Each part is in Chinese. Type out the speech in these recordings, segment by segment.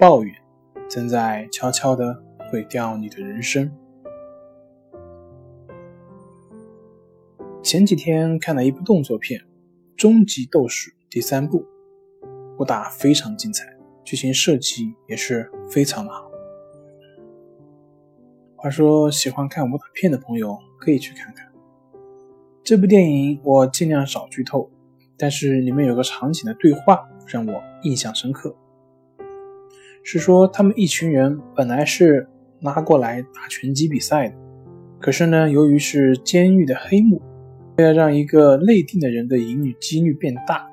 抱怨正在悄悄的毁掉你的人生。前几天看了一部动作片《终极斗士》第三部，武打非常精彩，剧情设计也是非常的好。话说，喜欢看武打片的朋友可以去看看这部电影。我尽量少剧透。但是里面有个场景的对话让我印象深刻，是说他们一群人本来是拉过来打拳击比赛的，可是呢，由于是监狱的黑幕，为了让一个内定的人的赢率几率变大，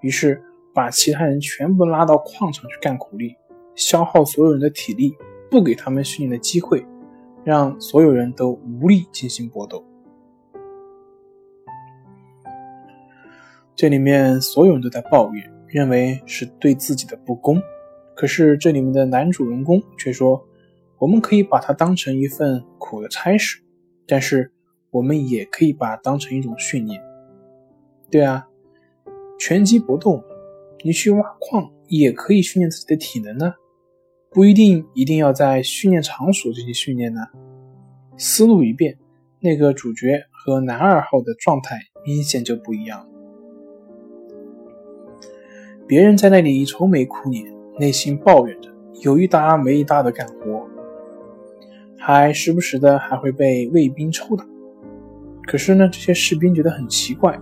于是把其他人全部拉到矿场去干苦力，消耗所有人的体力，不给他们训练的机会，让所有人都无力进行搏斗。这里面所有人都在抱怨，认为是对自己的不公。可是这里面的男主人公却说：“我们可以把它当成一份苦的差事，但是我们也可以把它当成一种训练。”对啊，拳击搏斗，你去挖矿也可以训练自己的体能呢，不一定一定要在训练场所进行训练呢。思路一变，那个主角和男二号的状态明显就不一样了。别人在那里愁眉苦脸，内心抱怨着有一搭没一搭的干活，还时不时的还会被卫兵抽打。可是呢，这些士兵觉得很奇怪，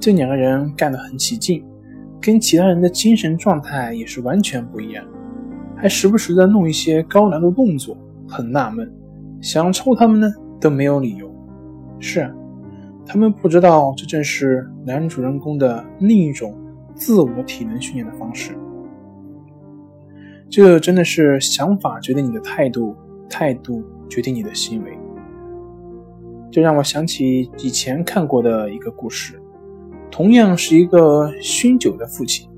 这两个人干得很起劲，跟其他人的精神状态也是完全不一样，还时不时的弄一些高难度动作，很纳闷，想抽他们呢都没有理由。是啊，他们不知道这正是男主人公的另一种。自我体能训练的方式，这真的是想法决定你的态度，态度决定你的行为。这让我想起以前看过的一个故事，同样是一个酗酒的父亲，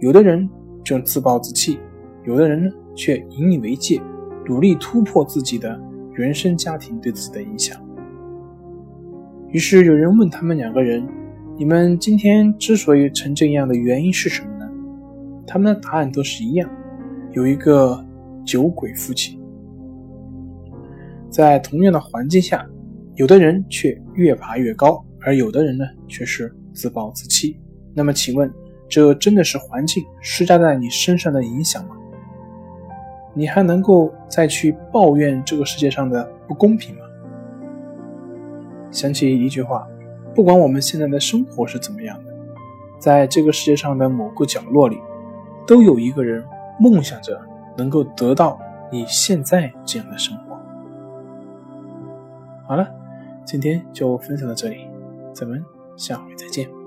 有的人正自暴自弃，有的人呢却引以为戒，努力突破自己的原生家庭对自己的影响。于是有人问他们两个人。你们今天之所以成这样的原因是什么呢？他们的答案都是一样，有一个酒鬼父亲。在同样的环境下，有的人却越爬越高，而有的人呢却是自暴自弃。那么，请问，这真的是环境施加在你身上的影响吗？你还能够再去抱怨这个世界上的不公平吗？想起一句话。不管我们现在的生活是怎么样的，在这个世界上的某个角落里，都有一个人梦想着能够得到你现在这样的生活。好了，今天就分享到这里，咱们下回再见。